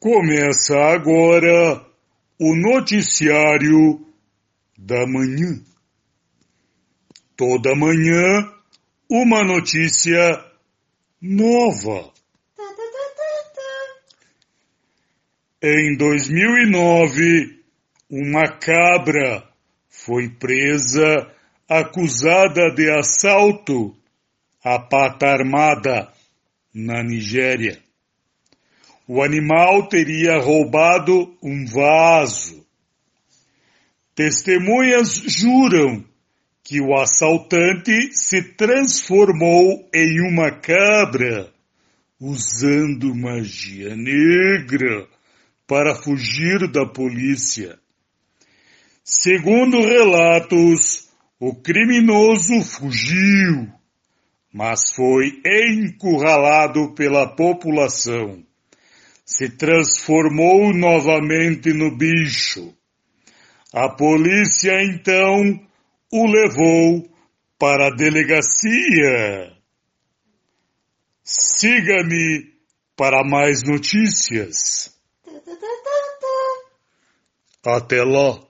Começa agora o noticiário da manhã. Toda manhã, uma notícia nova. Em 2009, uma cabra foi presa acusada de assalto à pata armada na Nigéria. O animal teria roubado um vaso. Testemunhas juram que o assaltante se transformou em uma cabra, usando magia negra para fugir da polícia. Segundo relatos, o criminoso fugiu, mas foi encurralado pela população se transformou novamente no bicho. A polícia então o levou para a delegacia. Siga-me para mais notícias. Até lá.